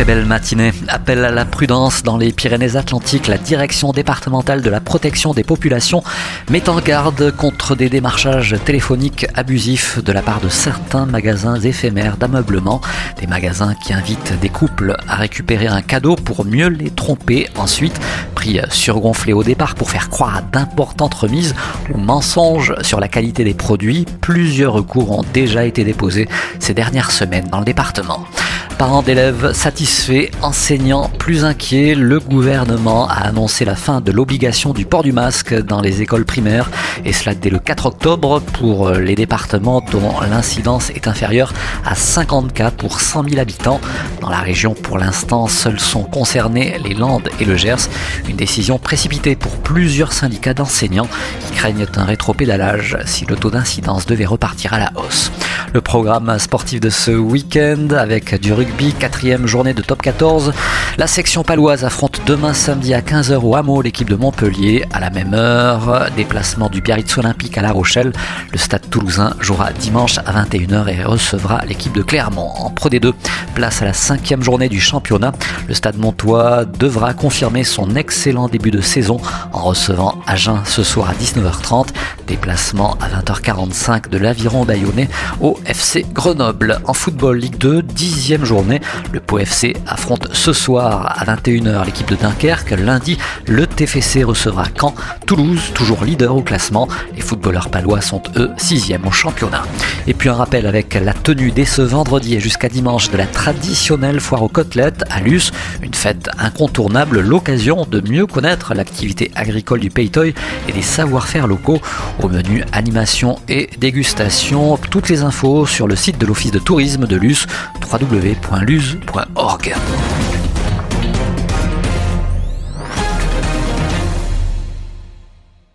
Très belle matinée. Appel à la prudence dans les Pyrénées-Atlantiques. La direction départementale de la protection des populations met en garde contre des démarchages téléphoniques abusifs de la part de certains magasins éphémères d'ameublement. Des magasins qui invitent des couples à récupérer un cadeau pour mieux les tromper ensuite. Prix surgonflé au départ pour faire croire à d'importantes remises ou mensonges sur la qualité des produits. Plusieurs recours ont déjà été déposés ces dernières semaines dans le département. Parents d'élèves satisfaits, enseignants plus inquiets, le gouvernement a annoncé la fin de l'obligation du port du masque dans les écoles primaires et cela dès le 4 octobre pour les départements dont l'incidence est inférieure à 50 cas pour 100 000 habitants. Dans la région, pour l'instant, seuls sont concernés les Landes et le Gers. Une décision précipitée pour plusieurs syndicats d'enseignants qui craignent un rétropédalage si le taux d'incidence devait repartir à la hausse. Le programme sportif de ce week-end avec du rugby, quatrième journée de top 14. La section paloise affronte demain samedi à 15h au Hameau l'équipe de Montpellier. À la même heure, déplacement du Biarritz Olympique à La Rochelle. Le stade toulousain jouera dimanche à 21h et recevra l'équipe de Clermont. En Pro D2, place à la cinquième journée du championnat. Le stade montois devra confirmer son excellent début de saison en recevant Agen ce soir à 19h30. Déplacement à 20h45 de l'Aviron Bayonnais au FC Grenoble. En football Ligue 2, dixième journée, le Pau FC affronte ce soir à 21h l'équipe de Dunkerque. Lundi, le TFC recevra Caen. Toulouse, toujours leader au classement. Les footballeurs palois sont eux sixième au championnat. Et puis un rappel avec la tenue dès ce vendredi et jusqu'à dimanche de la traditionnelle foire aux côtelettes à Luce, une fête incontournable, l'occasion de mieux connaître l'activité agricole du Peytoy et des savoir-faire locaux. Au menu animation et dégustation, toutes les infos sur le site de l'Office de tourisme de Luce, www.luz.org.